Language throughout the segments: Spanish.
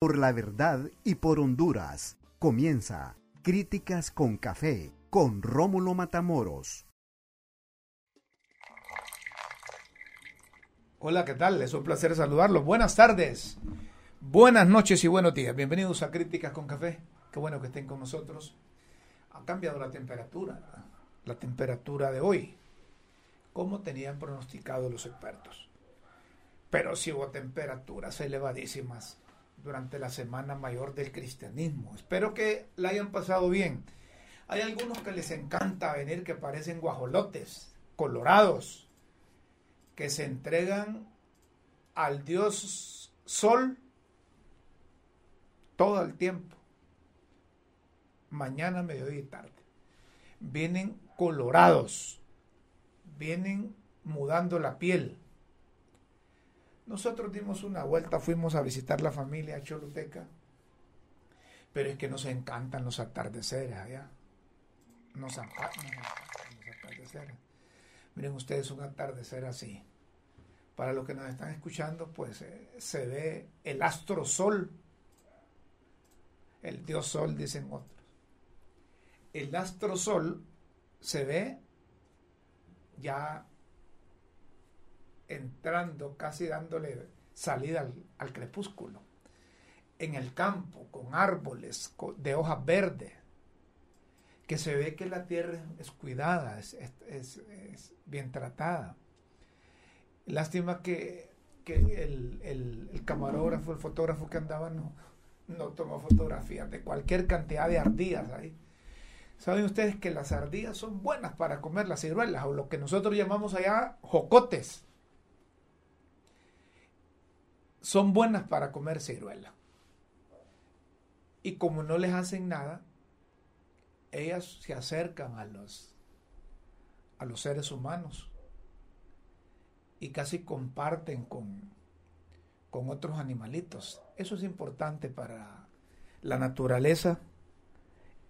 Por la verdad y por Honduras. Comienza Críticas con Café con Rómulo Matamoros. Hola, ¿qué tal? Es un placer saludarlos. Buenas tardes, buenas noches y buenos días. Bienvenidos a Críticas con Café. Qué bueno que estén con nosotros. Ha cambiado la temperatura, la temperatura de hoy, como tenían pronosticado los expertos. Pero sí hubo temperaturas elevadísimas durante la Semana Mayor del Cristianismo. Espero que la hayan pasado bien. Hay algunos que les encanta venir que parecen guajolotes, colorados, que se entregan al Dios Sol todo el tiempo, mañana, mediodía y tarde. Vienen colorados, vienen mudando la piel, nosotros dimos una vuelta, fuimos a visitar la familia Choluteca, pero es que nos encantan los atardeceres allá. Nos encantan los atardeceres. Miren ustedes un atardecer así. Para los que nos están escuchando, pues eh, se ve el astro sol, el dios sol, dicen otros. El astro sol se ve ya entrando, casi dándole salida al, crepúsculo. En el campo, con árboles de hojas verdes, que se ve que la tierra es cuidada, es, bien tratada. Lástima que, el, camarógrafo, el fotógrafo que andaba no, no tomó fotografías de cualquier cantidad de ardillas ahí. Saben ustedes que las ardillas son buenas para comer las ciruelas o lo que nosotros llamamos allá jocotes son buenas para comer ciruela. Y como no les hacen nada, ellas se acercan a los, a los seres humanos y casi comparten con, con otros animalitos. Eso es importante para la naturaleza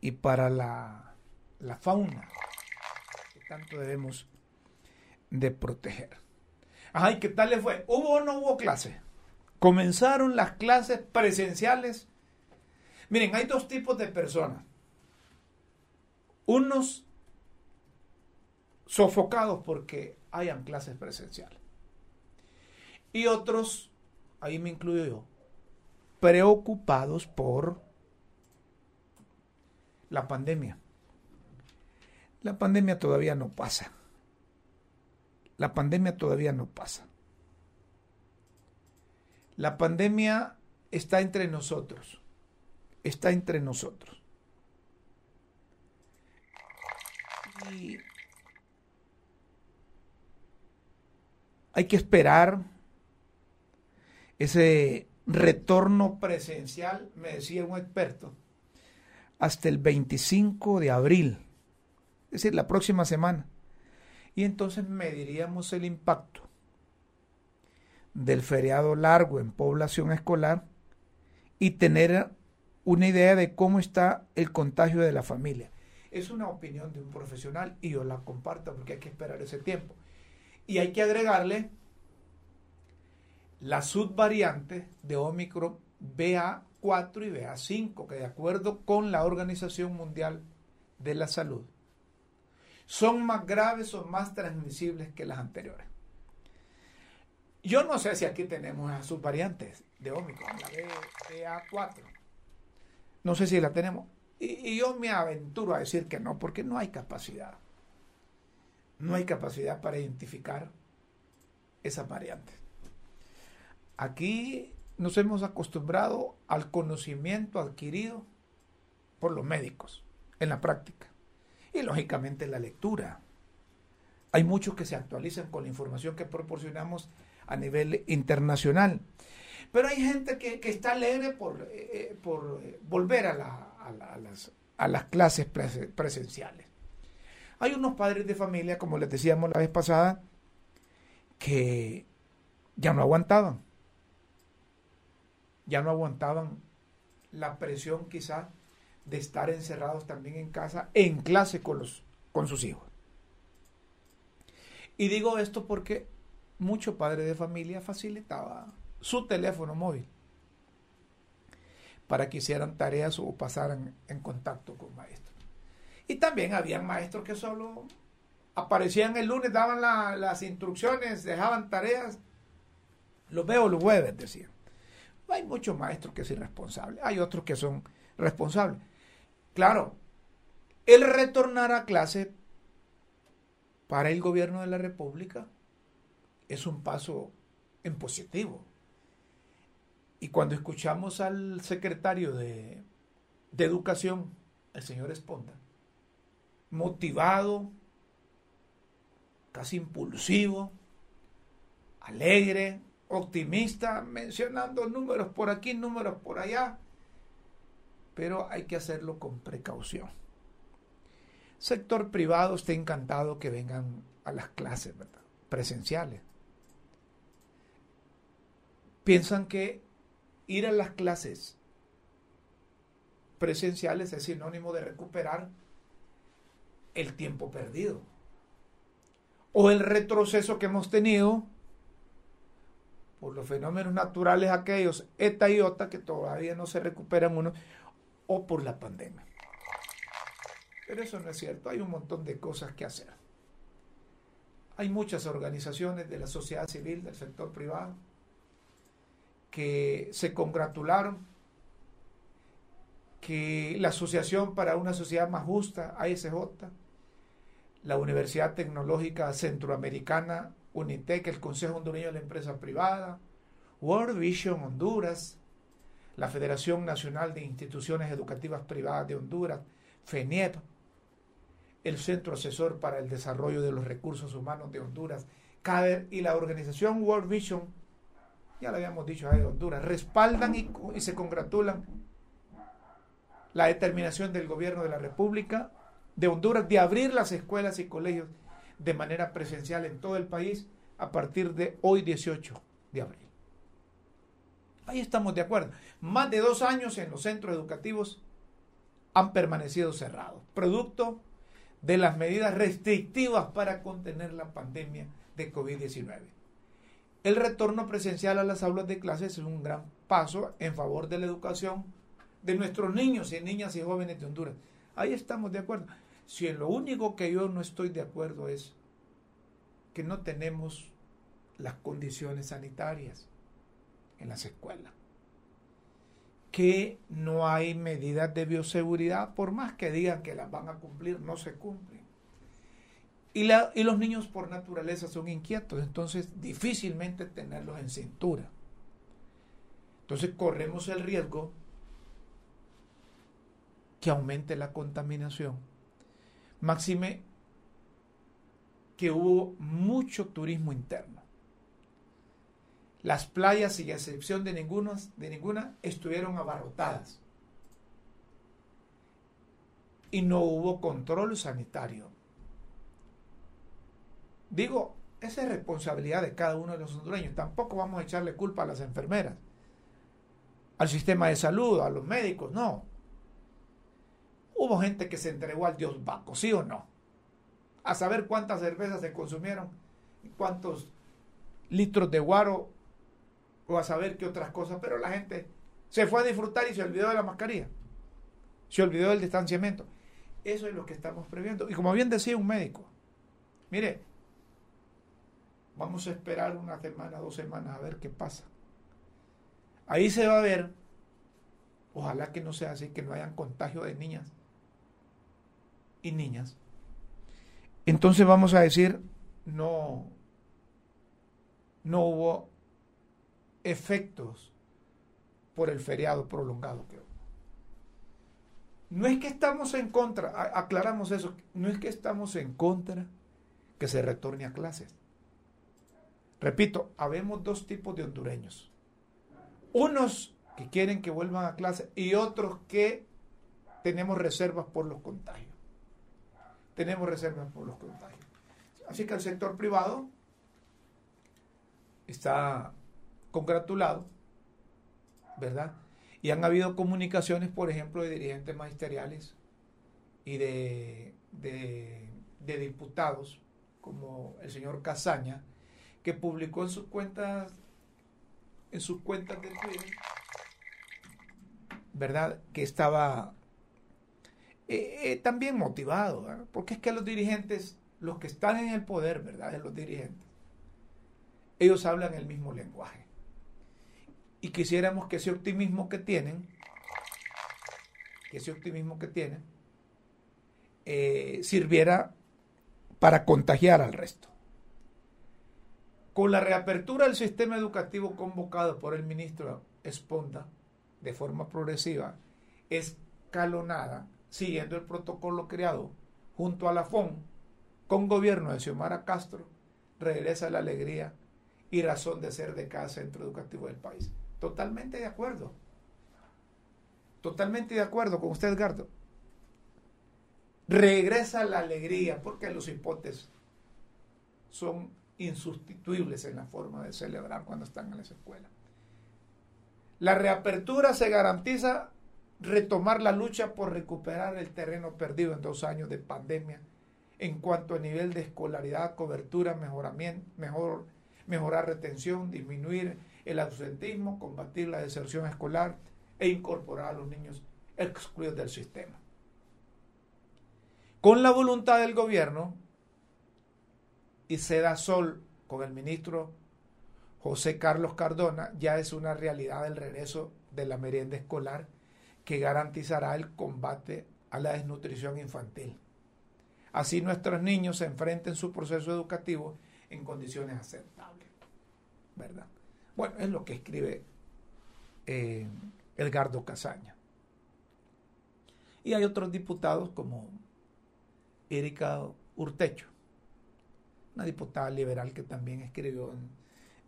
y para la, la fauna que tanto debemos de proteger. Ay, ¿qué tal le fue? ¿Hubo o no hubo clase? Comenzaron las clases presenciales. Miren, hay dos tipos de personas. Unos sofocados porque hayan clases presenciales. Y otros, ahí me incluyo yo, preocupados por la pandemia. La pandemia todavía no pasa. La pandemia todavía no pasa. La pandemia está entre nosotros, está entre nosotros. Y hay que esperar ese retorno presencial, me decía un experto, hasta el 25 de abril, es decir, la próxima semana. Y entonces mediríamos el impacto del feriado largo en población escolar y tener una idea de cómo está el contagio de la familia. Es una opinión de un profesional y yo la comparto porque hay que esperar ese tiempo. Y hay que agregarle la subvariante de Omicron BA4 y BA5, que de acuerdo con la Organización Mundial de la Salud, son más graves o más transmisibles que las anteriores. Yo no sé si aquí tenemos a sus variantes de Omicron, la BA4. No sé si la tenemos. Y, yo me aventuro a decir que no, porque no hay capacidad. No hay capacidad para identificar esas variantes. Aquí nos hemos acostumbrado al conocimiento adquirido por los médicos en la práctica. Y lógicamente la lectura. Hay muchos que se actualizan con la información que proporcionamos a nivel internacional. Pero hay gente que, está alegre por, eh, eh, por eh, volver a, las, a, las, clases presenciales. Hay unos padres de familia, como les decíamos la vez pasada, que ya no aguantaban. Ya no aguantaban la presión quizás de estar encerrados también en casa, en clase con, los, con sus hijos. Y digo esto porque mucho padre de familia facilitaba su teléfono móvil para que hicieran tareas o pasaran en contacto con maestros. Y también habían maestros que solo aparecían el lunes, daban las instrucciones, dejaban tareas. Los veo los jueves, decían. Hay muchos maestros que son irresponsables, hay otros que son responsables. Claro, el retornar a clase para el gobierno de la República es un paso en positivo. Y cuando escuchamos al secretario de, de Educación, el señor Esponda, motivado, casi impulsivo, alegre, optimista, mencionando números por aquí, números por allá, pero hay que hacerlo con precaución. Sector privado está encantado que vengan a las clases presenciales. Piensan que ir a las clases presenciales es sinónimo de recuperar el tiempo perdido o el retroceso que hemos tenido por los fenómenos naturales aquellos, eta y ota, que todavía no se recuperan uno, o por la pandemia. Pero eso no es cierto, hay un montón de cosas que hacer. Hay muchas organizaciones de la sociedad civil, del sector privado, que se congratularon que la Asociación para una Sociedad Más Justa, ASJ, la Universidad Tecnológica Centroamericana, UNITEC, el Consejo Hondureño de la Empresa Privada, World Vision Honduras, la Federación Nacional de Instituciones Educativas Privadas de Honduras, FENIEP, el Centro Asesor para el Desarrollo de los Recursos Humanos de Honduras, CADER y la organización World Vision, ya lo habíamos dicho de Honduras, respaldan y, y se congratulan la determinación del gobierno de la República de Honduras de abrir las escuelas y colegios de manera presencial en todo el país a partir de hoy 18 de abril. Ahí estamos de acuerdo. Más de dos años en los centros educativos han permanecido cerrados, producto de las medidas restrictivas para contener la pandemia de COVID-19. El retorno presencial a las aulas de clases es un gran paso en favor de la educación de nuestros niños y niñas y jóvenes de Honduras. Ahí estamos de acuerdo. Si en lo único que yo no estoy de acuerdo es que no tenemos las condiciones sanitarias en las escuelas, que no hay medidas de bioseguridad, por más que digan que las van a cumplir, no se cumplen. Y, los niños por naturaleza son inquietos, entonces difícilmente tenerlos en cintura. Entonces corremos el riesgo que aumente la contaminación Máxime que hubo mucho turismo interno. Las playas, sin excepción de ninguna, de ninguna, estuvieron abarrotadas. Y no hubo control sanitario. Digo, esa es responsabilidad de cada uno de los hondureños. Tampoco vamos a echarle culpa a las enfermeras, al sistema de salud, a los médicos, no. Hubo gente que se entregó al dios Baco, ¿sí o no? A saber cuántas cervezas se consumieron, cuántos litros de guaro, o a saber qué otras cosas, pero la gente se fue a disfrutar y se olvidó de la mascarilla, se olvidó del distanciamiento. Eso es lo que estamos previendo. Y como bien decía un médico, mire, vamos a esperar una semana, dos semanas a ver qué pasa. Ahí se va a ver, ojalá que no sea así, que no hayan contagio de niñas y niñas, entonces vamos a decir, no, no hubo efectos por el feriado prolongado que No es que estamos en contra, aclaramos eso, no es que estamos en contra que se retorne a clases. Repito, habemos dos tipos de hondureños. Unos que quieren que vuelvan a clase y otros que tenemos reservas por los contagios tenemos reservas por los contagios. Así que el sector privado está congratulado, ¿verdad? Y han habido comunicaciones, por ejemplo, de dirigentes magisteriales y de, de, diputados, como el señor Casaña, que publicó en sus cuentas, en sus cuentas de Twitter, ¿verdad? Que estaba eh, eh, también motivado, porque es que los dirigentes, los que están en el poder, ¿verdad? Los dirigentes, ellos hablan el mismo lenguaje. Y quisiéramos que ese optimismo que tienen, que ese optimismo que tienen, eh, sirviera para contagiar al resto. Con la reapertura del sistema educativo convocado por el ministro Esponda de forma progresiva, escalonada, siguiendo el protocolo creado junto a la FON con gobierno de Xiomara Castro, regresa la alegría y razón de ser de cada centro educativo del país. Totalmente de acuerdo. Totalmente de acuerdo con usted, Edgardo. Regresa la alegría porque los hipotes son insustituibles en la forma de celebrar cuando están en las escuelas. La reapertura se garantiza retomar la lucha por recuperar el terreno perdido en dos años de pandemia en cuanto a nivel de escolaridad, cobertura, mejoramiento, mejor, mejorar retención, disminuir el ausentismo, combatir la deserción escolar e incorporar a los niños excluidos del sistema. Con la voluntad del gobierno, y se da sol con el ministro José Carlos Cardona, ya es una realidad el regreso de la merienda escolar que garantizará el combate a la desnutrición infantil. Así nuestros niños se enfrenten su proceso educativo en condiciones aceptables. ¿Verdad? Bueno, es lo que escribe eh, Edgardo Casaña. Y hay otros diputados como Erika Urtecho, una diputada liberal que también escribió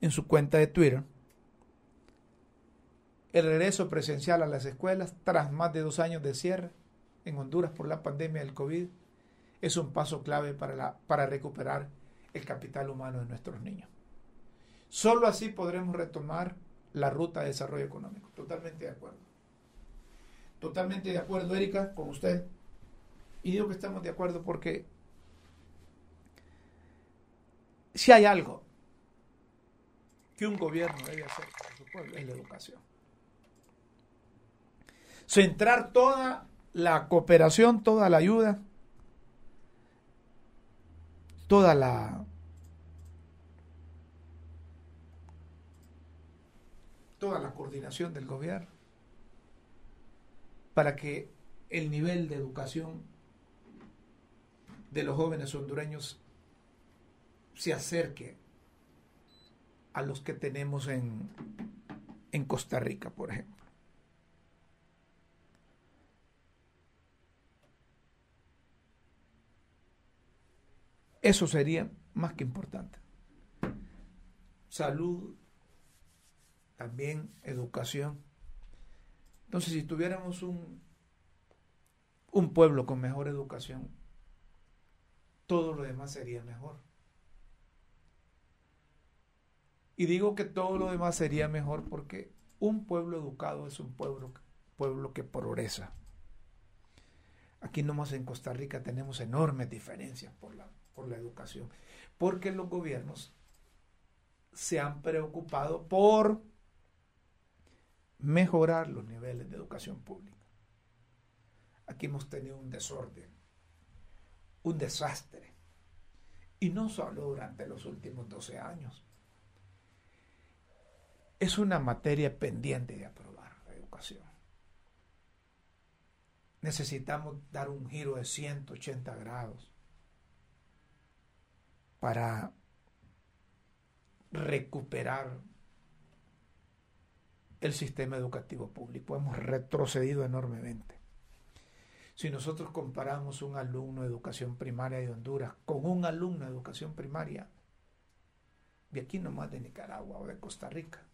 en su cuenta de Twitter el regreso presencial a las escuelas tras más de dos años de cierre en Honduras por la pandemia del COVID es un paso clave para, para recuperar el capital humano de nuestros niños. Solo así podremos retomar la ruta de desarrollo económico. Totalmente de acuerdo. Totalmente de acuerdo, Erika, con usted. Y digo que estamos de acuerdo porque si hay algo que un gobierno debe hacer por su pueblo es la educación. Centrar toda la cooperación, toda la ayuda, toda la toda la coordinación del gobierno para que el nivel de educación de los jóvenes hondureños se acerque a los que tenemos en, en Costa Rica, por ejemplo. Eso sería más que importante. Salud, también educación. Entonces, si tuviéramos un, un pueblo con mejor educación, todo lo demás sería mejor. Y digo que todo lo demás sería mejor porque un pueblo educado es un pueblo, pueblo que progresa. Aquí nomás en Costa Rica tenemos enormes diferencias por la por la educación, porque los gobiernos se han preocupado por mejorar los niveles de educación pública. Aquí hemos tenido un desorden, un desastre, y no solo durante los últimos 12 años. Es una materia pendiente de aprobar la educación. Necesitamos dar un giro de 180 grados para recuperar el sistema educativo público. Hemos retrocedido enormemente. Si nosotros comparamos un alumno de educación primaria de Honduras con un alumno de educación primaria de aquí nomás de Nicaragua o de Costa Rica,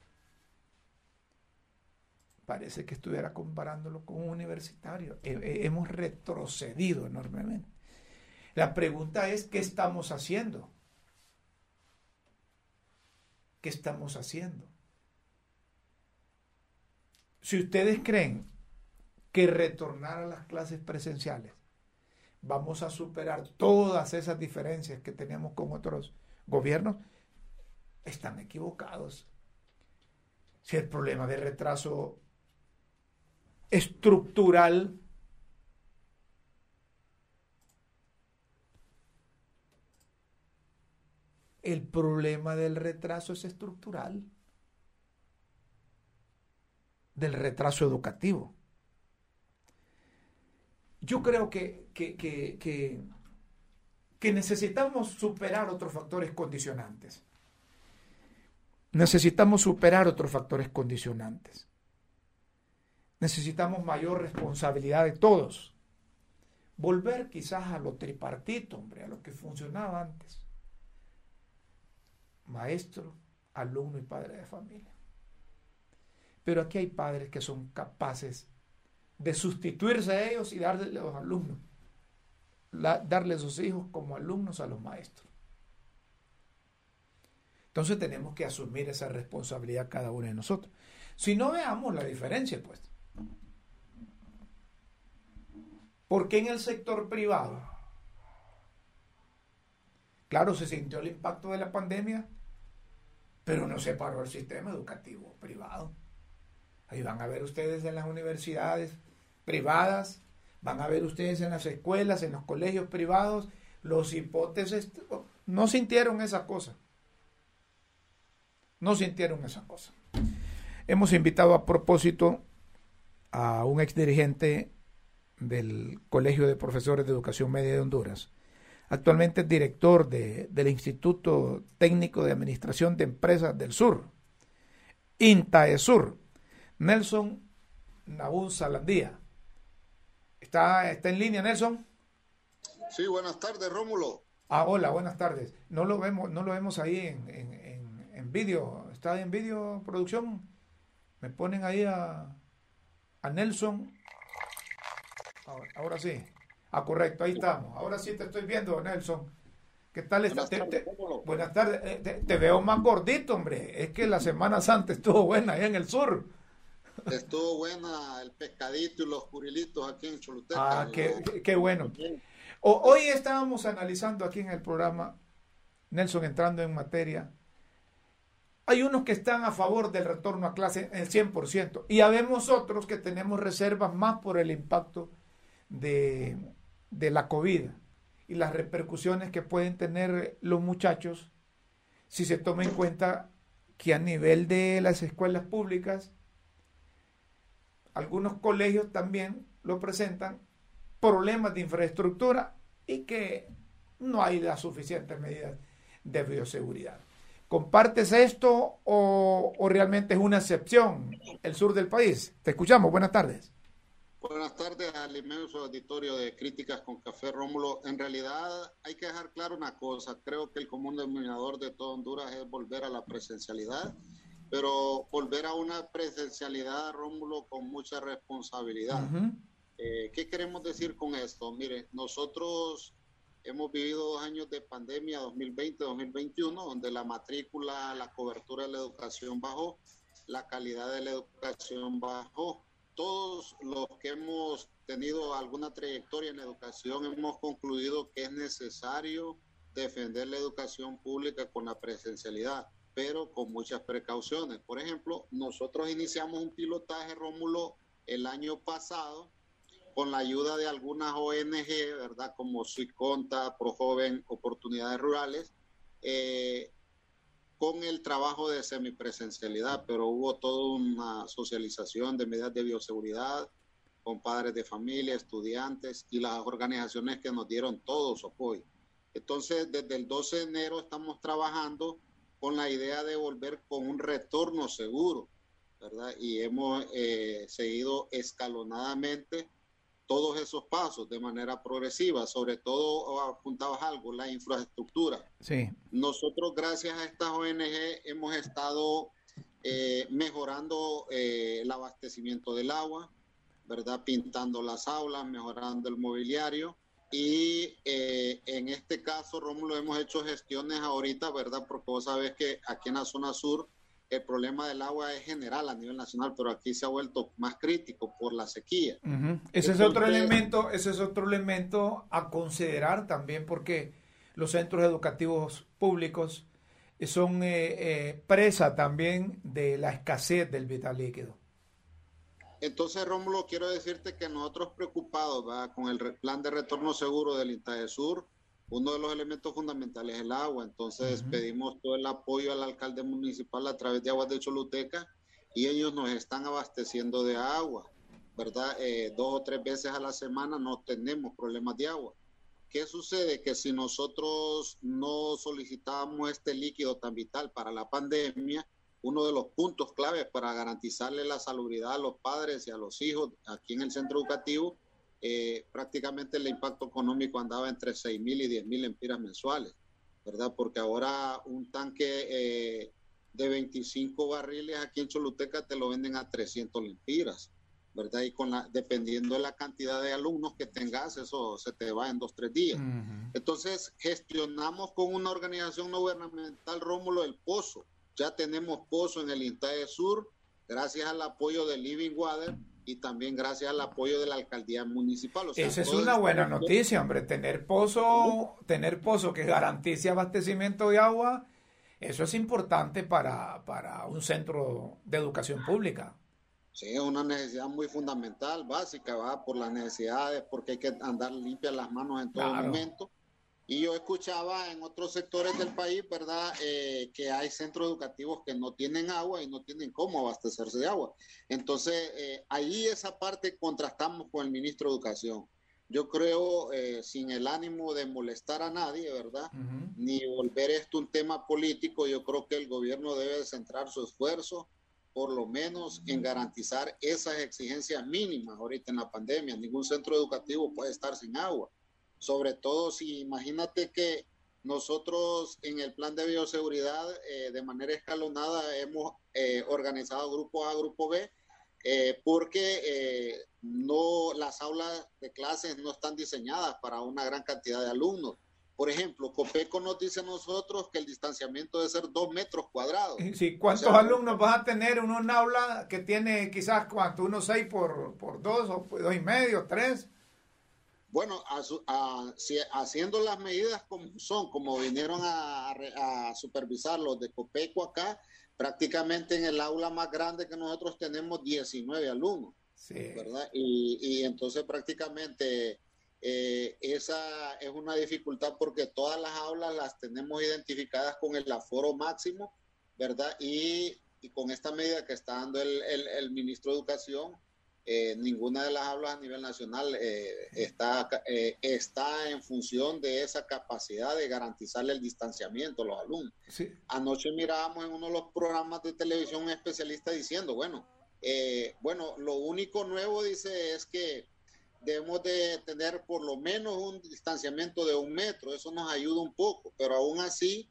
parece que estuviera comparándolo con un universitario. Hemos retrocedido enormemente. La pregunta es, ¿qué estamos haciendo? ¿Qué estamos haciendo? Si ustedes creen que retornar a las clases presenciales vamos a superar todas esas diferencias que tenemos con otros gobiernos, están equivocados. Si el problema de retraso estructural el problema del retraso es estructural, del retraso educativo. Yo creo que, que, necesitamos superar otros factores condicionantes. Necesitamos superar otros factores condicionantes. Necesitamos mayor responsabilidad de todos. Volver quizás a lo tripartito, hombre, a lo que funcionaba antes maestro, alumno y padre de familia. Pero aquí hay padres que son capaces de sustituirse a ellos y darle a los alumnos, darle a sus hijos como alumnos a los maestros. Entonces tenemos que asumir esa responsabilidad cada uno de nosotros. Si no veamos la diferencia, pues. Porque en el sector privado, claro, se sintió el impacto de la pandemia, pero no se paró el sistema educativo privado. Ahí van a ver ustedes en las universidades privadas, van a ver ustedes en las escuelas, en los colegios privados, los hipótesis, no sintieron esa cosa. No sintieron esa cosa. Hemos invitado a propósito a un ex dirigente del Colegio de Profesores de Educación Media de Honduras, Actualmente es director del Instituto Técnico de Administración de Empresas del Sur, INTAESUR, Nelson Nabún Salandía. ¿Está, ¿Está en línea, Nelson? Sí, buenas tardes, Rómulo. Ah, hola, buenas tardes. No lo vemos, no lo vemos ahí en, en, vídeo. ¿Está en vídeo producción? Me ponen ahí a, a Nelson. Ahora sí. Ah, correcto, ahí estamos. Ahora sí te estoy viendo, Nelson. ¿Qué tal? Buenas tardes. buenas tardes. Eh, te, veo más gordito, hombre. Es que la Semana Santa estuvo buena allá en el sur. Estuvo buena el pescadito y los curilitos aquí en Choluteca. Ah, qué, bueno. hoy estábamos analizando aquí en el programa, Nelson entrando en materia, hay unos que están a favor del retorno a clase en el 100% y habemos otros que tenemos reservas más por el impacto de, de la COVID y las repercusiones que pueden tener los muchachos si se toma en cuenta que a nivel de las escuelas públicas, algunos colegios también lo presentan, problemas de infraestructura y que no hay las suficientes medidas de bioseguridad. ¿Compartes esto o, o realmente es una excepción el sur del país? Te escuchamos, buenas tardes. Buenas tardes al inmenso auditorio de Críticas con Café Rómulo. En realidad hay que dejar claro una cosa. Creo que el común denominador de todo Honduras es volver a la presencialidad, pero volver a una presencialidad, Rómulo, con mucha responsabilidad. Eh, ¿Qué queremos decir con esto? Mire, nosotros hemos vivido dos años de pandemia, 2020-2021, donde la matrícula, la cobertura de la educación bajó, la calidad de la educación bajó todos los que hemos tenido alguna trayectoria en educación hemos concluido que es necesario defender la educación pública con la presencialidad, pero con muchas precauciones. Por ejemplo, nosotros iniciamos un pilotaje, Rómulo, el año pasado con la ayuda de algunas ONG, ¿verdad? Como Suiconta, Joven, Oportunidades Rurales, eh, con el trabajo de semipresencialidad, pero hubo toda una socialización de medidas de bioseguridad con padres de familia, estudiantes y las organizaciones que nos dieron todo su apoyo. Entonces, desde el 12 de enero estamos trabajando con la idea de volver con un retorno seguro, ¿verdad? Y hemos eh, seguido escalonadamente todos esos pasos de manera progresiva, sobre todo apuntabas algo, la infraestructura. Sí. Nosotros gracias a estas ONG hemos estado eh, mejorando eh, el abastecimiento del agua, ¿verdad? Pintando las aulas, mejorando el mobiliario. Y eh, en este caso, Rómulo, hemos hecho gestiones ahorita, ¿verdad? Porque vos sabes que aquí en la zona sur el problema del agua es general a nivel nacional, pero aquí se ha vuelto más crítico por la sequía. Ese es otro elemento, ese es otro elemento a considerar también porque los centros educativos públicos son eh, eh, presa también de la escasez del vital líquido. Entonces, Rómulo, quiero decirte que nosotros preocupados con el plan de retorno seguro del INTAE Sur, uno de los elementos fundamentales es el agua. Entonces, pedimos todo el apoyo al alcalde municipal a través de Aguas de Choluteca y ellos nos están abasteciendo de agua, ¿verdad? Eh, dos o tres veces a la semana no tenemos problemas de agua. ¿Qué sucede? Que si nosotros no solicitábamos este líquido tan vital para la pandemia, uno de los puntos claves para garantizarle la salubridad a los padres y a los hijos aquí en el centro educativo, eh, prácticamente el impacto económico andaba entre 6 mil y 10 mil empiras mensuales, ¿verdad? Porque ahora un tanque eh, de 25 barriles aquí en Choluteca te lo venden a 300 lempiras, ¿verdad? Y con la, dependiendo de la cantidad de alumnos que tengas, eso se te va en dos, tres días. Entonces, gestionamos con una organización no gubernamental, Rómulo, el Pozo, ya tenemos pozo en el INTAE Sur, gracias al apoyo de Living Water y también gracias al apoyo de la alcaldía municipal. Esa es una buena noticia, hombre. Tener pozo, tener pozo que garantice abastecimiento de agua, eso es importante para, para un centro de educación pública. Sí, es una necesidad muy fundamental, básica, va por las necesidades, porque hay que andar limpias las manos en todo momento. Y yo escuchaba en otros sectores del país, ¿verdad?, eh, que hay centros educativos que no tienen agua y no tienen cómo abastecerse de agua. Entonces, eh, ahí esa parte contrastamos con el ministro de Educación. Yo creo, eh, sin el ánimo de molestar a nadie, ¿verdad? Ni volver esto un tema político, yo creo que el gobierno debe centrar su esfuerzo, por lo menos, en garantizar esas exigencias mínimas ahorita en la pandemia. Ningún centro educativo puede estar sin agua sobre todo si imagínate que nosotros en el plan de bioseguridad eh, de manera escalonada hemos eh, organizado grupo A, grupo B, eh, porque no las aulas de clases no están diseñadas para una gran cantidad de alumnos. Por ejemplo, Copeco nos dice a nosotros que el distanciamiento debe ser dos metros cuadrados. Sí, ¿cuántos alumnos vas a tener en un aula que tiene quizás cuánto? ¿Unos seis por, por dos o dos y medio, tres? Bueno, haciendo las medidas como son, como vinieron a, supervisar los de Copeco acá, prácticamente en el aula más grande que nosotros tenemos 19 alumnos. ¿verdad? Y, entonces prácticamente eh, esa es una dificultad porque todas las aulas las tenemos identificadas con el aforo máximo, ¿verdad? Y, con esta medida que está dando el, el ministro de Educación, eh, ninguna de las aulas a nivel nacional eh, está, eh, está en función de esa capacidad de garantizarle el distanciamiento a los alumnos. Anoche mirábamos en uno de los programas de televisión un especialista diciendo, bueno, bueno, lo único nuevo dice es que debemos de tener por lo menos un distanciamiento de un metro, eso nos ayuda un poco, pero aún así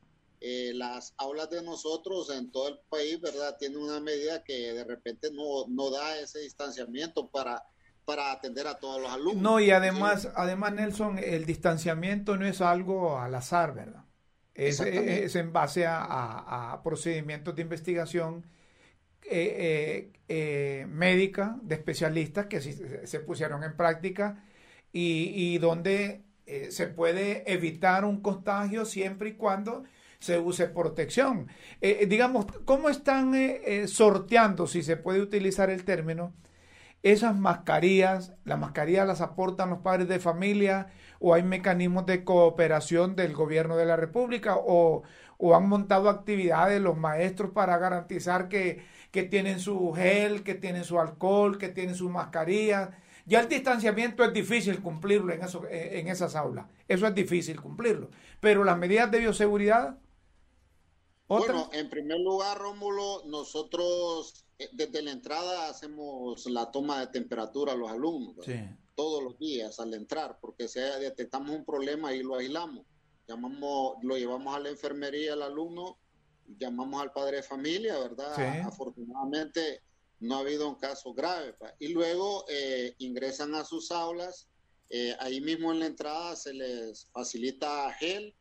eh, las aulas de nosotros en todo el país, ¿verdad? Tienen una medida que de repente no, no da ese distanciamiento para, para atender a todos los alumnos. No, y además, además, Nelson, el distanciamiento no es algo al azar, ¿verdad? Es, es en base a, procedimientos de investigación eh, eh, médica de especialistas que se, pusieron en práctica y, y donde se puede evitar un contagio siempre y cuando se use protección. Eh, eh, digamos, ¿cómo están eh, sorteando, si se puede utilizar el término, esas mascarillas? ¿Las mascarillas las aportan los padres de familia o hay mecanismos de cooperación del gobierno de la República o, han montado actividades los maestros para garantizar que, que tienen su gel, que tienen su alcohol, que tienen su mascarilla? Ya el distanciamiento es difícil cumplirlo en, eso, en esas aulas. Eso es difícil cumplirlo. Pero las medidas de bioseguridad bueno, en primer lugar, Rómulo, nosotros eh, desde la entrada hacemos la toma de temperatura a los alumnos todos los días al entrar, porque si detectamos un problema y lo aislamos. Llamamos, lo llevamos a la enfermería al alumno, llamamos al padre de familia, ¿verdad? Afortunadamente no ha habido un caso grave. Y luego eh, ingresan a sus aulas, eh, ahí mismo en la entrada se les facilita gel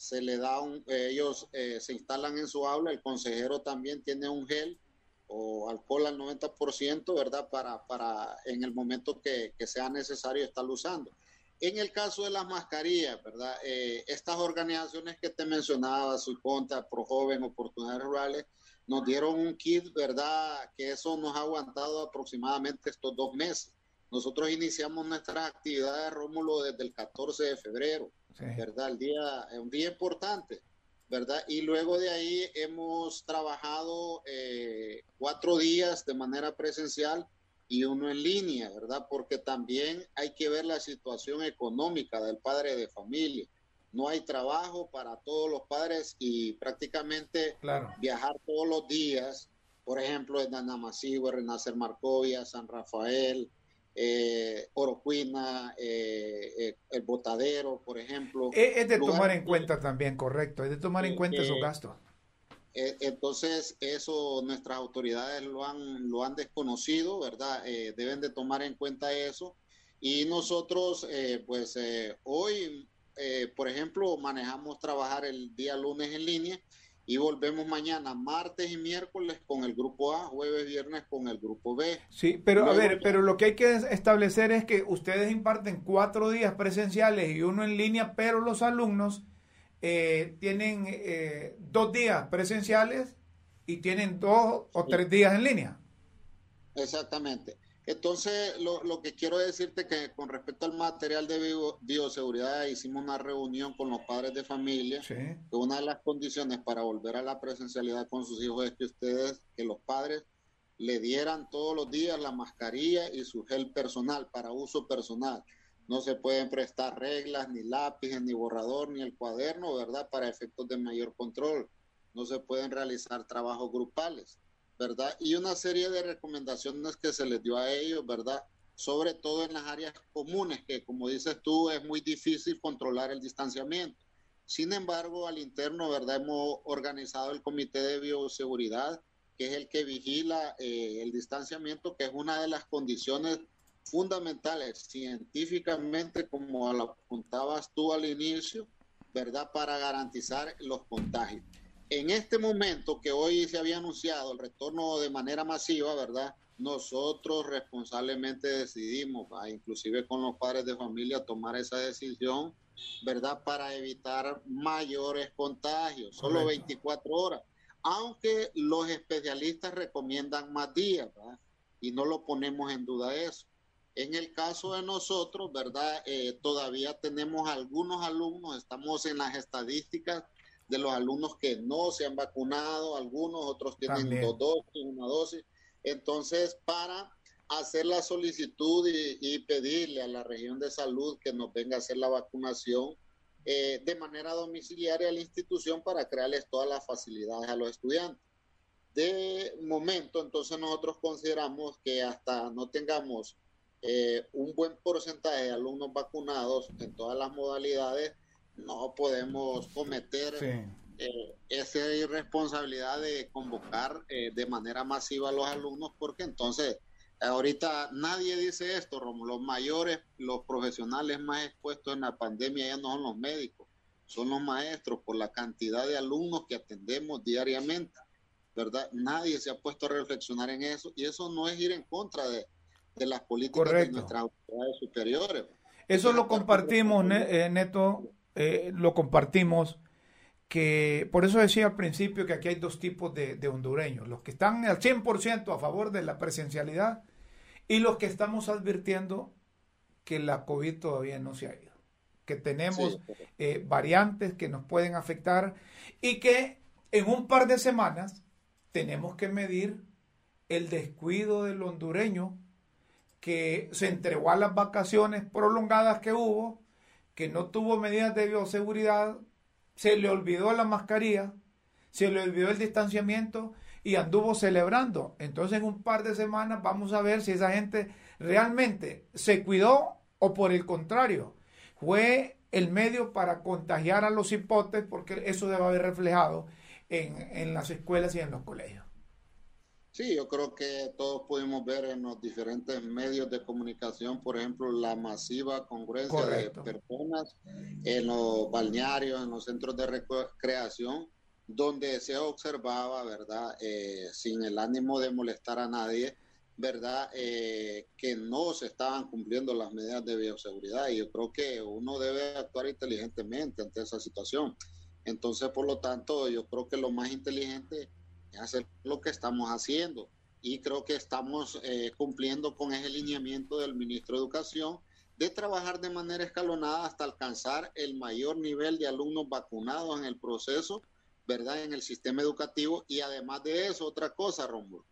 se le da un, eh, ellos eh, se instalan en su aula, el consejero también tiene un gel o alcohol al 90%, ¿verdad? Para, para en el momento que, sea necesario estar usando. En el caso de las mascarillas, ¿verdad? Eh, estas organizaciones que te mencionaba, Pro Joven, Oportunidades Rurales, nos dieron un kit, ¿verdad? Que eso nos ha aguantado aproximadamente estos dos meses. Nosotros iniciamos nuestras actividades, Rómulo, desde el 14 de febrero, ¿verdad? El día, un día importante, ¿verdad? Y luego de ahí hemos trabajado eh, cuatro días de manera presencial y uno en línea, ¿verdad? Porque también hay que ver la situación económica del padre de familia. No hay trabajo para todos los padres y prácticamente viajar todos los días, por ejemplo, en Anamasivo, Renacer Marcovia, San Rafael, eh, Orocuina, eh, eh, el Botadero, por ejemplo. Es, de tomar en cuenta también, correcto, es de tomar en cuenta esos gastos. Eh, entonces, eso nuestras autoridades lo han, lo han desconocido, ¿verdad? Deben de tomar en cuenta eso. Y nosotros, pues hoy, por ejemplo, manejamos trabajar el día lunes en línea y volvemos mañana, martes y miércoles con el grupo A, jueves, viernes con el grupo B. Sí, pero a ver, pero lo que hay que establecer es que ustedes imparten cuatro días presenciales y uno en línea, pero los alumnos eh, tienen eh, dos días presenciales y tienen dos o tres días en línea. Exactamente. Entonces, lo, lo, que quiero decirte que con respecto al material de bioseguridad, hicimos una reunión con los padres de familia, que una de las condiciones para volver a la presencialidad con sus hijos es que ustedes, que los padres le dieran todos los días la mascarilla y su gel personal para uso personal. No se pueden prestar reglas, ni lápices, ni borrador, ni el cuaderno, ¿verdad? Para efectos de mayor control. No se pueden realizar trabajos grupales, ¿verdad? Y una serie de recomendaciones que se les dio a ellos, ¿verdad? Sobre todo en las áreas comunes, que como dices tú, es muy difícil controlar el distanciamiento. Sin embargo, al interno, ¿verdad? Hemos organizado el Comité de Bioseguridad, que es el que vigila eh, el distanciamiento, que es una de las condiciones fundamentales científicamente, como lo apuntabas tú al inicio, ¿verdad? Para garantizar los contagios. En este momento que hoy se había anunciado el retorno de manera masiva, ¿verdad? Nosotros responsablemente decidimos, inclusive con los padres de familia, tomar esa decisión, ¿verdad? Para evitar mayores contagios, solo 24 horas. Aunque los especialistas recomiendan más días, ¿verdad? Y no lo ponemos en duda eso. En el caso de nosotros, ¿verdad? Eh, todavía tenemos algunos alumnos, estamos en las estadísticas de los alumnos que no se han vacunado, algunos otros tienen dos dosis, una dosis. Entonces, para hacer la solicitud y, pedirle a la región de salud que nos venga a hacer la vacunación eh, de manera domiciliaria a la institución para crearles todas las facilidades a los estudiantes. De momento, entonces nosotros consideramos que hasta no tengamos eh, un buen porcentaje de alumnos vacunados en todas las modalidades, no podemos cometer eh, esa irresponsabilidad de convocar eh, de manera masiva a los alumnos, porque entonces ahorita nadie dice esto, Los mayores, los profesionales más expuestos en la pandemia ya no son los médicos, son los maestros por la cantidad de alumnos que atendemos diariamente, ¿verdad? Nadie se ha puesto a reflexionar en eso y eso no es ir en contra de, de las políticas de nuestras autoridades superiores. Eso lo compartimos, eh, Neto, eh, lo compartimos, que por eso decía al principio que aquí hay dos tipos de, hondureños, los que están al 100% a favor de la presencialidad y los que estamos advirtiendo que la COVID todavía no se ha ido, que tenemos eh, variantes que nos pueden afectar y que en un par de semanas tenemos que medir el descuido del hondureño que se entregó a las vacaciones prolongadas que hubo, que no tuvo medidas de bioseguridad, se le olvidó la mascarilla, se le olvidó el distanciamiento y anduvo celebrando. Entonces en un par de semanas vamos a ver si esa gente realmente se cuidó o por el contrario, fue el medio para contagiar a los hipotes porque eso debe haber reflejado en, en las escuelas y en los colegios. Sí, yo creo que todos pudimos ver en los diferentes medios de comunicación, por ejemplo, la masiva congruencia de personas en los balnearios, en los centros de recreación, donde se observaba, ¿verdad? Eh, sin el ánimo de molestar a nadie, ¿verdad? Eh, que no se estaban cumpliendo las medidas de bioseguridad y yo creo que uno debe actuar inteligentemente ante esa situación. Entonces, por lo tanto, yo creo que lo más inteligente hacer lo que estamos haciendo. Y creo que estamos eh, cumpliendo con ese lineamiento del ministro de Educación de trabajar de manera escalonada hasta alcanzar el mayor nivel de alumnos vacunados en el proceso, ¿verdad? En el sistema educativo. Y además de eso, otra cosa, Rómulo,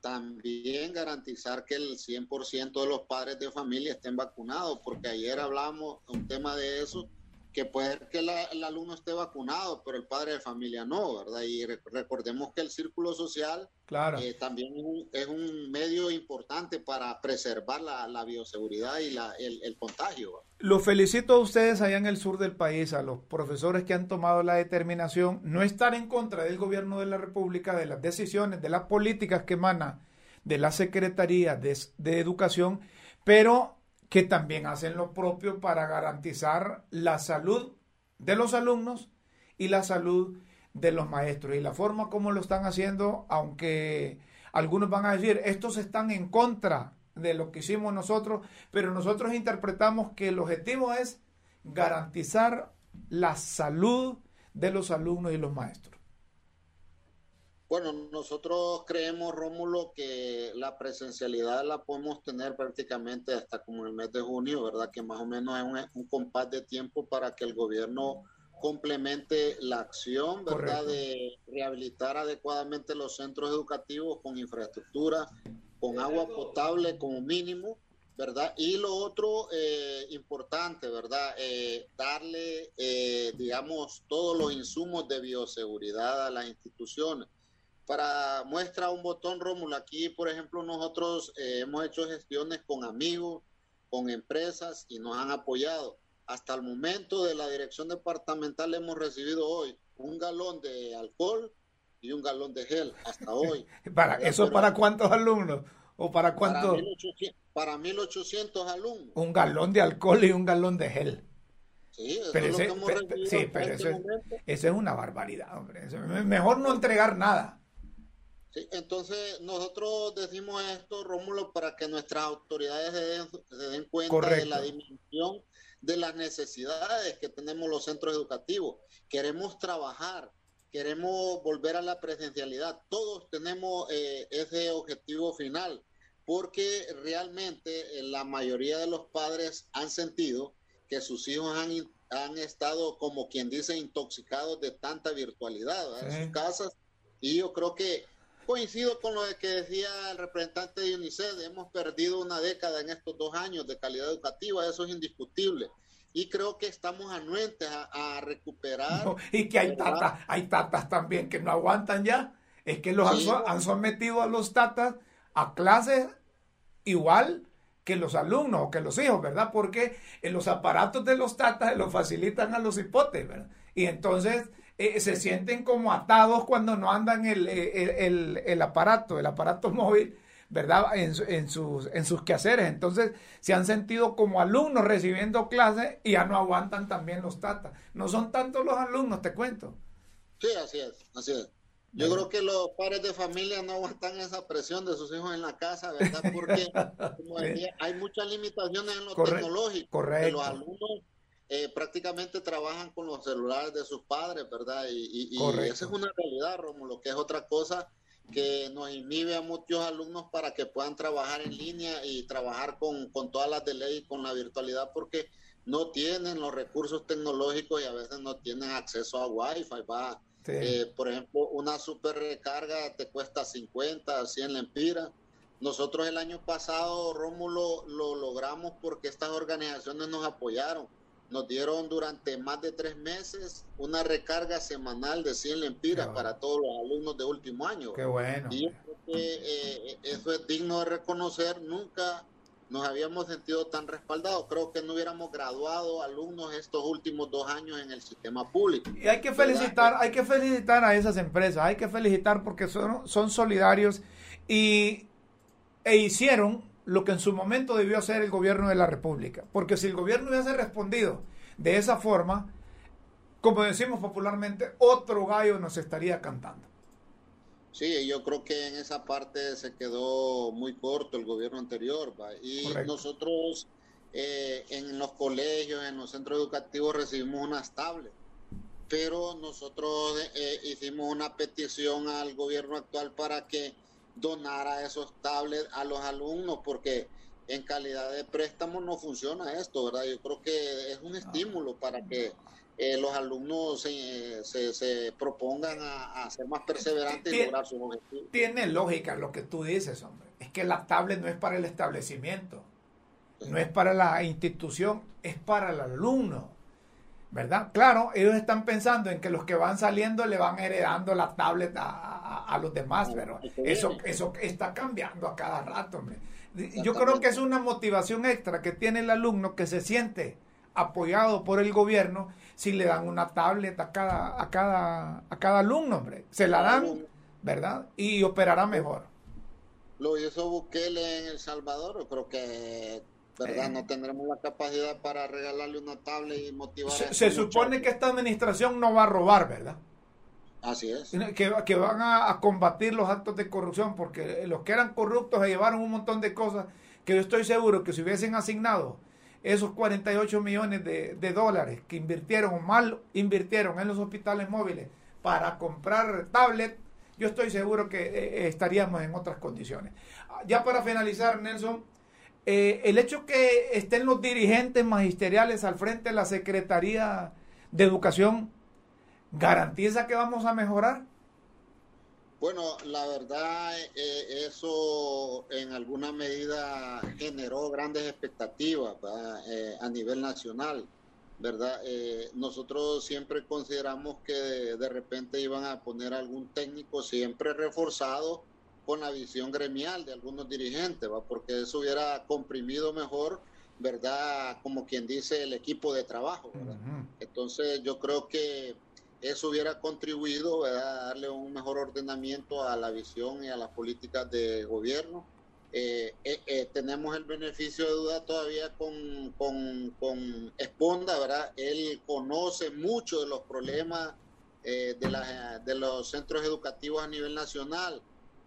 también garantizar que el 100% de los padres de familia estén vacunados, porque ayer hablamos un tema de eso que puede ser que el alumno esté vacunado, pero el padre de familia no, ¿verdad? Y recordemos que el círculo social claro. Eh, también es un, medio importante para preservar la, bioseguridad y la, el, contagio. Los felicito a ustedes allá en el sur del país, a los profesores que han tomado la determinación, no estar en contra del gobierno de la República, de las decisiones, de las políticas que emana de la Secretaría de, de Educación, pero que también hacen lo propio para garantizar la salud de los alumnos y la salud de los maestros. Y la forma como lo están haciendo, aunque algunos van a decir, estos están en contra de lo que hicimos nosotros, pero nosotros interpretamos que el objetivo es garantizar la salud de los alumnos y los maestros. Bueno, nosotros creemos, Rómulo, que la presencialidad la podemos tener prácticamente hasta como el mes de junio, ¿verdad? Que más o menos es un, compás de tiempo para que el gobierno complemente la acción, ¿verdad? De rehabilitar adecuadamente los centros educativos con infraestructura, con agua potable como mínimo, ¿verdad? Y lo otro eh, importante, ¿verdad? Eh, darle, eh, digamos, todos los insumos de bioseguridad a las instituciones para muestra un botón, Rómulo, aquí, por ejemplo, nosotros eh, hemos hecho gestiones con amigos, con empresas y nos han apoyado. Hasta el momento de la dirección departamental hemos recibido hoy un galón de alcohol y un galón de gel, hasta hoy. ¿Para ¿Eso para cuántos alumnos? ¿O para cuántos? Para 1.800 alumnos. Un galón de alcohol y un galón de gel. Sí, eso es lo que hemos recibido sí, pero este eso, eso, es una barbaridad, hombre. mejor no entregar nada entonces nosotros decimos esto, Rómulo, para que nuestras autoridades se den, cuenta de la dimensión de las necesidades que tenemos los centros educativos. Queremos trabajar, queremos volver a la presencialidad. Todos tenemos eh, ese objetivo final, porque realmente eh, la mayoría de los padres han sentido que sus hijos han, han estado, como quien dice, intoxicados de tanta virtualidad en sus casas. Y yo creo que Coincido con lo que decía el representante de UNICEF, hemos perdido una década en estos dos años de calidad educativa, eso es indiscutible. Y creo que estamos anuentes a, recuperar. y que hay tatas, hay tatas también que no aguantan ya. Es que los han, sometido a los tatas a clases igual que los alumnos o que los hijos, ¿verdad? Porque en los aparatos de los tatas los facilitan a los hipotes, ¿verdad? Y entonces eh, se sienten como atados cuando no andan el, el, el, aparato, el aparato móvil, ¿verdad? En, en, sus, en sus quehaceres. Entonces se han sentido como alumnos recibiendo clases y ya no aguantan también los tatas. No son tantos los alumnos, te cuento. Sí, así es, así es. Yo creo que los padres de familia no aguantan esa presión de sus hijos en la casa, ¿verdad? Porque, como decía, hay muchas limitaciones en lo tecnológico. Correcto. Los alumnos eh, prácticamente trabajan con los celulares de sus padres, ¿verdad? Y, y, esa es una realidad, Rómulo, que es otra cosa que nos inhibe a muchos alumnos para que puedan trabajar en línea y trabajar con, con todas las de ley, con la virtualidad, porque no tienen los recursos tecnológicos y a veces no tienen acceso a Wi-Fi. Va. Eh, por ejemplo, una super recarga te cuesta 50, 100 lempiras. Nosotros el año pasado, Rómulo, lo logramos porque estas organizaciones nos apoyaron nos dieron durante más de tres meses una recarga semanal de 100 lempiras para todos los alumnos de último año. Qué bueno. Y eh, eso es digno de reconocer. Nunca nos habíamos sentido tan respaldados. Creo que no hubiéramos graduado alumnos estos últimos dos años en el sistema público. Y hay que felicitar, hay que felicitar a esas empresas, hay que felicitar porque son, son solidarios y e hicieron lo que en su momento debió hacer el gobierno de la República. Porque si el gobierno hubiese respondido de esa forma, como decimos popularmente, otro gallo nos estaría cantando. Sí, yo creo que en esa parte se quedó muy corto el gobierno anterior. Y nosotros eh, en los colegios, en los centros educativos recibimos unas tablets pero nosotros eh, hicimos una petición al gobierno actual para que donara esos tablets a los alumnos, porque en calidad de préstamo no funciona esto, ¿verdad? Yo creo que es un estímulo para que eh, los alumnos se, se, propongan a, ser más perseverantes y lograr sus objetivos. Tiene lógica lo que tú dices, hombre. Es que la tablet no es para el establecimiento, no es para la institución, es para el alumno. ¿Verdad? Claro, ellos están pensando en que los que van saliendo le van heredando la tablet a, a, los demás, pero eso, eso está cambiando a cada rato. Hombre. Yo creo que es una motivación extra que tiene el alumno que se siente apoyado por el gobierno si le dan una tablet a cada, a cada, a cada alumno, hombre. Se la dan, ¿verdad? Y operará mejor. Lo hizo Bukele en El Salvador, creo que ¿verdad? No tendremos la capacidad para regalarle una tablet y motivar se, a Se supone que esta administración no va a robar, ¿verdad? Así es. Que, que van a, combatir los actos de corrupción, porque los que eran corruptos se llevaron un montón de cosas que yo estoy seguro que si hubiesen asignado esos 48 millones de, de dólares que invirtieron o mal invirtieron en los hospitales móviles para comprar tablet, yo estoy seguro que eh, estaríamos en otras condiciones. Ya para finalizar, Nelson, eh, el hecho que estén los dirigentes magisteriales al frente de la Secretaría de Educación garantiza que vamos a mejorar. Bueno, la verdad, eh, eso en alguna medida generó grandes expectativas eh, a nivel nacional, ¿verdad? nosotros siempre consideramos que de repente iban a poner algún técnico siempre reforzado con la visión gremial de algunos dirigentes, ¿va? porque eso hubiera comprimido mejor, ¿verdad? Como quien dice, el equipo de trabajo. Entonces yo creo que eso hubiera contribuido a darle un mejor ordenamiento a la visión y a las políticas de gobierno. Eh, eh, eh, tenemos el beneficio de duda todavía con, con, con Esponda, ¿verdad? Él conoce mucho de los problemas de, la, de los centros educativos a nivel nacional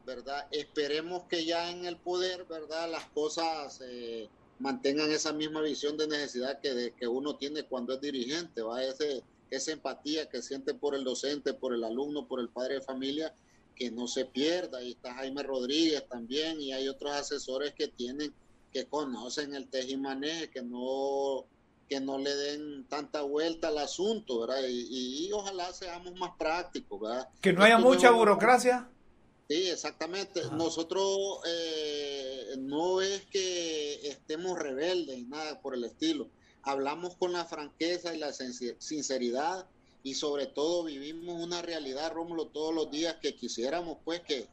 ¿verdad? Esperemos que ya en el poder, ¿verdad? Las cosas eh, mantengan esa misma visión de necesidad que, de, que uno tiene cuando es dirigente, ¿va? Ese, esa empatía que siente por el docente, por el alumno, por el padre de familia, que no se pierda. Ahí está Jaime Rodríguez también y hay otros asesores que tienen, que conocen el tejimaneje, que no que no le den tanta vuelta al asunto, ¿verdad? Y, ojalá seamos más prácticos, ¿verdad? Que no haya mucha burocracia. Sí, exactamente. Nosotros eh, no es que estemos rebeldes, nada por el estilo. Hablamos con la franqueza y la sinceridad y sobre todo vivimos una realidad, Rómulo, todos los días que quisiéramos pues que,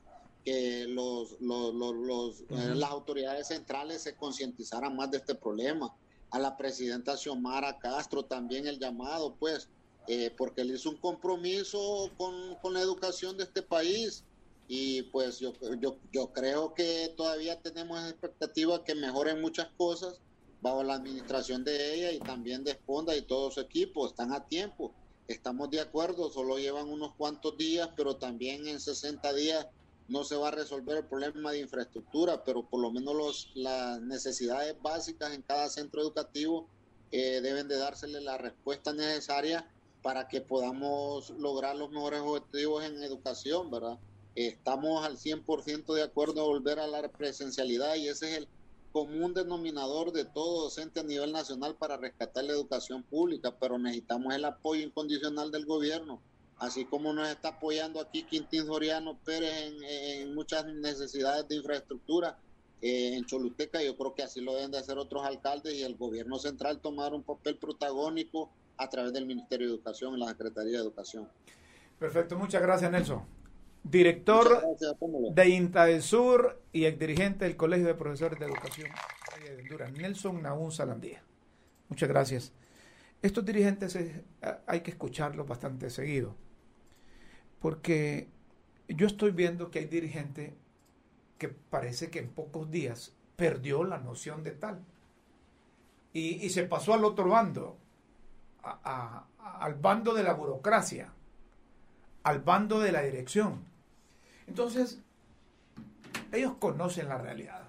que los, los, los, eh, las autoridades centrales se concientizaran más de este problema. A la presidenta Xiomara Castro también el llamado, pues, eh, porque él hizo un compromiso con, con la educación de este país y pues yo, yo, yo creo que todavía tenemos expectativa que mejoren muchas cosas bajo la administración de ella y también de Esponda y todo su equipo, están a tiempo, estamos de acuerdo, solo llevan unos cuantos días, pero también en 60 días no se va a resolver el problema de infraestructura, pero por lo menos los, las necesidades básicas en cada centro educativo eh, deben de dársele la respuesta necesaria para que podamos lograr los mejores objetivos en educación, ¿verdad? Estamos al 100% de acuerdo a volver a la presencialidad y ese es el común denominador de todo docente a nivel nacional para rescatar la educación pública, pero necesitamos el apoyo incondicional del gobierno, así como nos está apoyando aquí Quintín Soriano Pérez en, muchas necesidades de infraestructura eh, en Choluteca, yo creo que así lo deben de hacer otros alcaldes y el gobierno central tomar un papel protagónico a través del Ministerio de Educación y la Secretaría de Educación. Perfecto, muchas gracias Nelson director de INTA Sur y ex dirigente del Colegio de Profesores de Educación de Honduras, Nelson Naún Salandía. Muchas gracias. Estos dirigentes hay que escucharlos bastante seguido, porque yo estoy viendo que hay dirigente que parece que en pocos días perdió la noción de tal y, se pasó al otro bando, al bando de la burocracia, al bando de la dirección entonces, ellos conocen la realidad.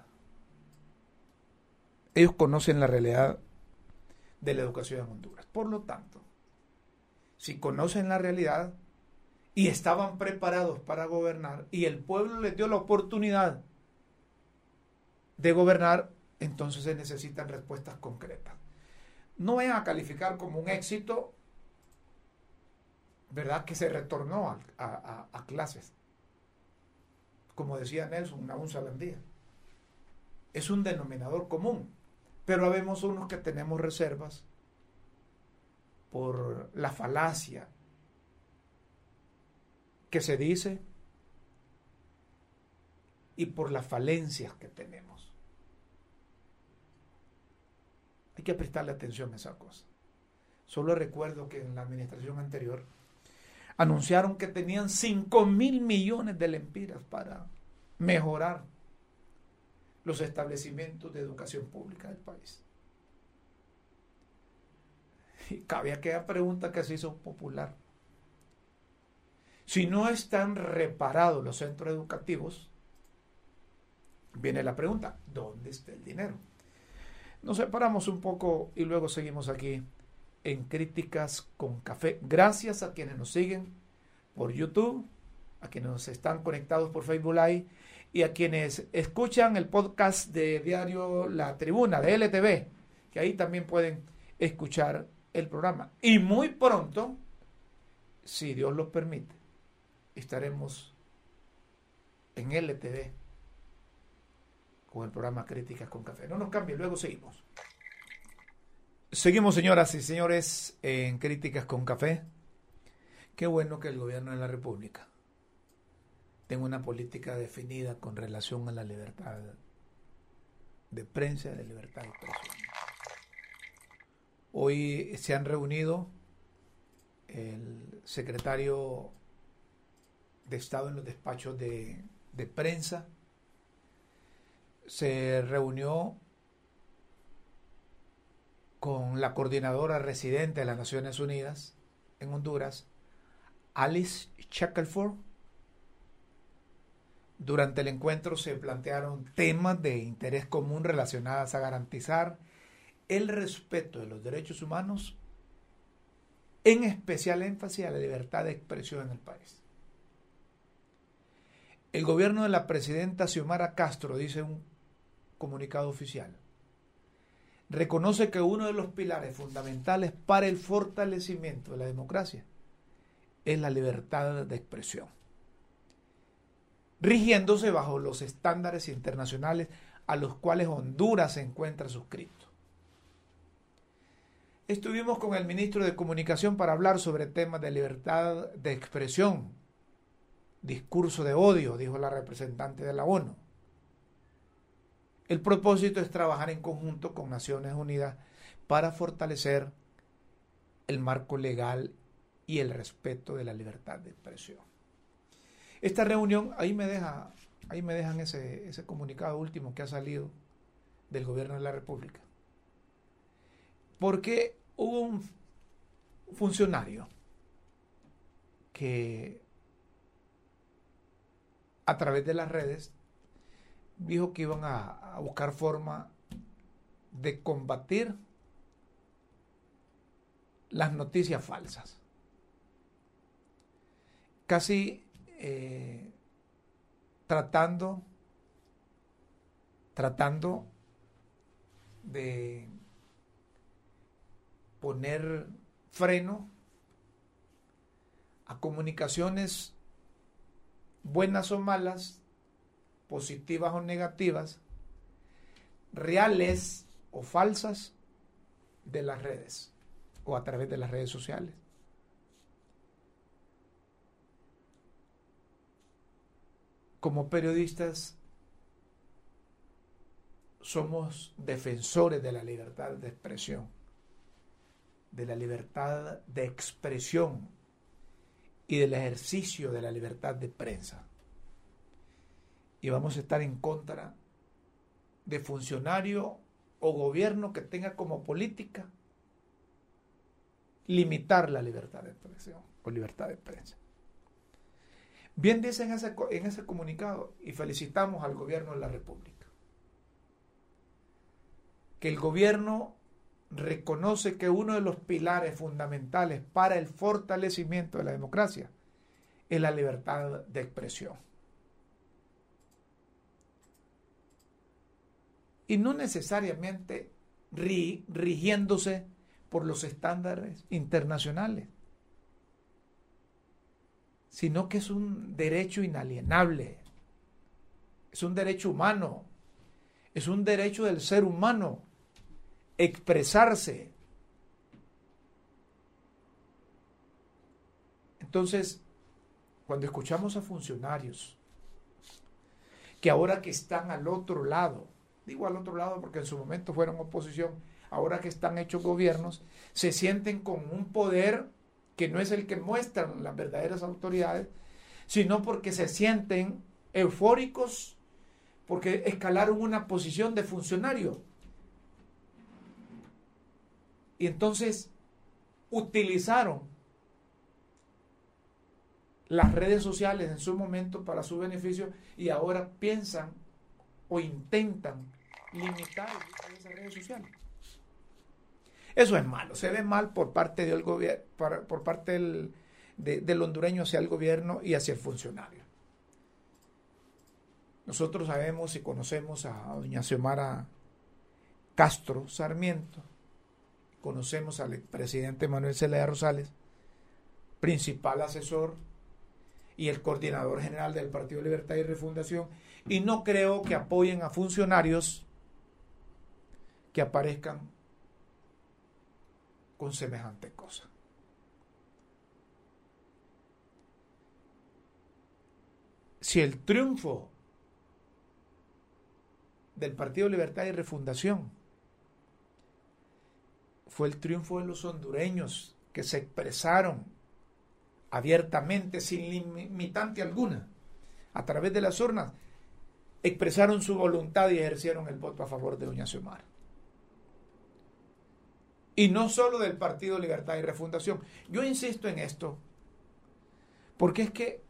Ellos conocen la realidad de la educación en Honduras. Por lo tanto, si conocen la realidad y estaban preparados para gobernar y el pueblo les dio la oportunidad de gobernar, entonces se necesitan respuestas concretas. No vayan a calificar como un éxito, ¿verdad? Que se retornó a, clases. Como decía Nelson, una onza al. Es un denominador común. Pero habemos unos que tenemos reservas por la falacia que se dice y por las falencias que tenemos. Hay que prestarle atención a esa cosa. Solo recuerdo que en la administración anterior anunciaron que tenían 5 mil millones de lempiras para mejorar los establecimientos de educación pública del país. Y cabe aquella pregunta que se hizo popular. Si no están reparados los centros educativos, viene la pregunta, ¿dónde está el dinero? Nos separamos un poco y luego seguimos aquí en Críticas con Café. Gracias a quienes nos siguen por YouTube, a quienes nos están conectados por Facebook Live y a quienes escuchan el podcast de Diario La Tribuna de LTV, que ahí también pueden escuchar el programa. Y muy pronto, si Dios lo permite, estaremos en LTV con el programa Críticas con Café. No nos cambie, luego seguimos. Seguimos, señoras y señores, en Críticas con Café. Qué bueno que el gobierno de la República tenga una política definida con relación a la libertad de prensa y de libertad de expresión. Hoy se han reunido el secretario de Estado en los despachos de, de prensa, se reunió con la coordinadora residente de las Naciones Unidas en Honduras, Alice Shackelford. Durante el encuentro se plantearon temas de interés común relacionados a garantizar el respeto de los derechos humanos, en especial énfasis a la libertad de expresión en el país. El gobierno de la presidenta Xiomara Castro, dice un comunicado oficial, reconoce que uno de los pilares fundamentales para el fortalecimiento de la democracia es la libertad de expresión, rigiéndose bajo los estándares internacionales a los cuales Honduras se encuentra suscrito. Estuvimos con el ministro de Comunicación para hablar sobre temas de libertad de expresión, discurso de odio, dijo la representante de la ONU. El propósito es trabajar en conjunto con Naciones Unidas para fortalecer el marco legal y el respeto de la libertad de expresión. Esta reunión, ahí me deja, ahí me dejan ese, ese comunicado último que ha salido del gobierno de la República. Porque hubo un funcionario que a través de las redes dijo que iban a, buscar forma de combatir las noticias falsas. Casi eh, tratando, tratando de poner freno a comunicaciones buenas o malas, positivas o negativas, reales o falsas de las redes o a través de las redes sociales. Como periodistas somos defensores de la libertad de expresión de la libertad de expresión y del ejercicio de la libertad de prensa. Y vamos a estar en contra de funcionario o gobierno que tenga como política limitar la libertad de expresión o libertad de prensa. Bien dice en ese, en ese comunicado, y felicitamos al gobierno de la República, que el gobierno reconoce que uno de los pilares fundamentales para el fortalecimiento de la democracia es la libertad de expresión. Y no necesariamente rigiéndose por los estándares internacionales, sino que es un derecho inalienable, es un derecho humano, es un derecho del ser humano expresarse. Entonces, cuando escuchamos a funcionarios que ahora que están al otro lado, digo al otro lado porque en su momento fueron oposición, ahora que están hechos gobiernos, se sienten con un poder que no es el que muestran las verdaderas autoridades, sino porque se sienten eufóricos porque escalaron una posición de funcionario. Y entonces utilizaron las redes sociales en su momento para su beneficio y ahora piensan o intentan limitar esas redes sociales. Eso es malo, se ve mal por parte del gobierno, por parte del, del hondureño hacia el gobierno y hacia el funcionario. Nosotros sabemos y conocemos a doña Xiomara Castro Sarmiento, conocemos al presidente Manuel Zelaya Rosales, principal asesor y el coordinador general del Partido Libertad y Refundación, y no creo que apoyen a funcionarios que aparezcan con semejante cosa. Si el triunfo del Partido Libertad y Refundación fue el triunfo de los hondureños que se expresaron abiertamente, sin limitante alguna, a través de las urnas, expresaron su voluntad y ejercieron el voto a favor de Doña Xiomara. Y no solo del Partido Libertad y Refundación. Yo insisto en esto, porque es que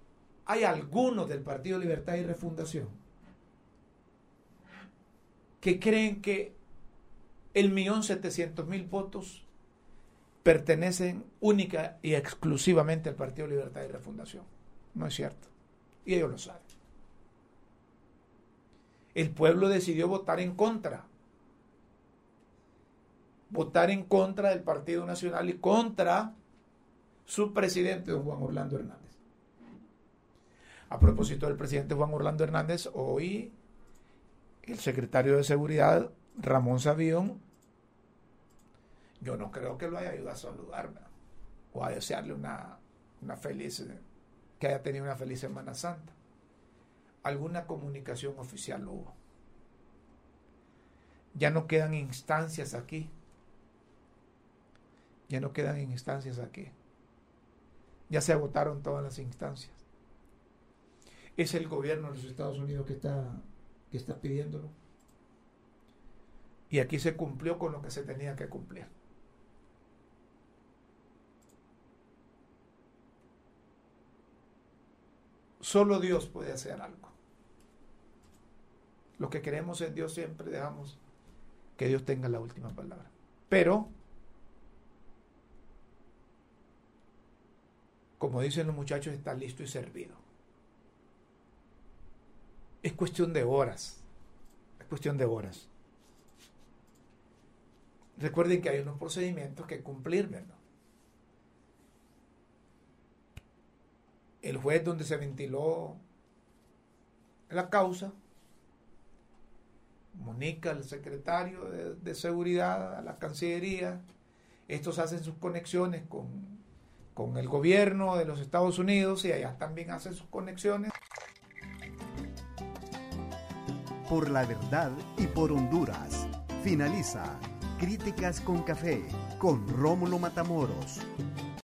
hay algunos del Partido Libertad y Refundación que creen que el millón setecientos mil votos pertenecen única y exclusivamente al Partido Libertad y Refundación. No es cierto. Y ellos lo saben. El pueblo decidió votar en contra votar en contra del Partido Nacional y contra su presidente, don Juan Orlando Hernández. A propósito del presidente Juan Orlando Hernández, hoy el secretario de Seguridad, Ramón Sabión, yo no creo que lo haya ayudado a saludarme o a desearle una, una feliz, que haya tenido una feliz Semana Santa. Alguna comunicación oficial hubo. Ya no quedan instancias aquí ya no quedan instancias aquí. Ya se agotaron todas las instancias. Es el gobierno de los Estados Unidos que está, que está pidiéndolo. Y aquí se cumplió con lo que se tenía que cumplir. Solo Dios puede hacer algo. Lo que queremos es Dios siempre dejamos que Dios tenga la última palabra. Pero como dicen los muchachos, está listo y servido. Es cuestión de horas. Es cuestión de horas. Recuerden que hay unos procedimientos que cumplir, ¿verdad? El juez donde se ventiló la causa, Mónica, el secretario de, de seguridad, a la Cancillería, estos hacen sus conexiones con con el gobierno de los Estados Unidos y allá también hacen sus conexiones. Por la verdad y por Honduras. Finaliza Críticas con Café con Rómulo Matamoros.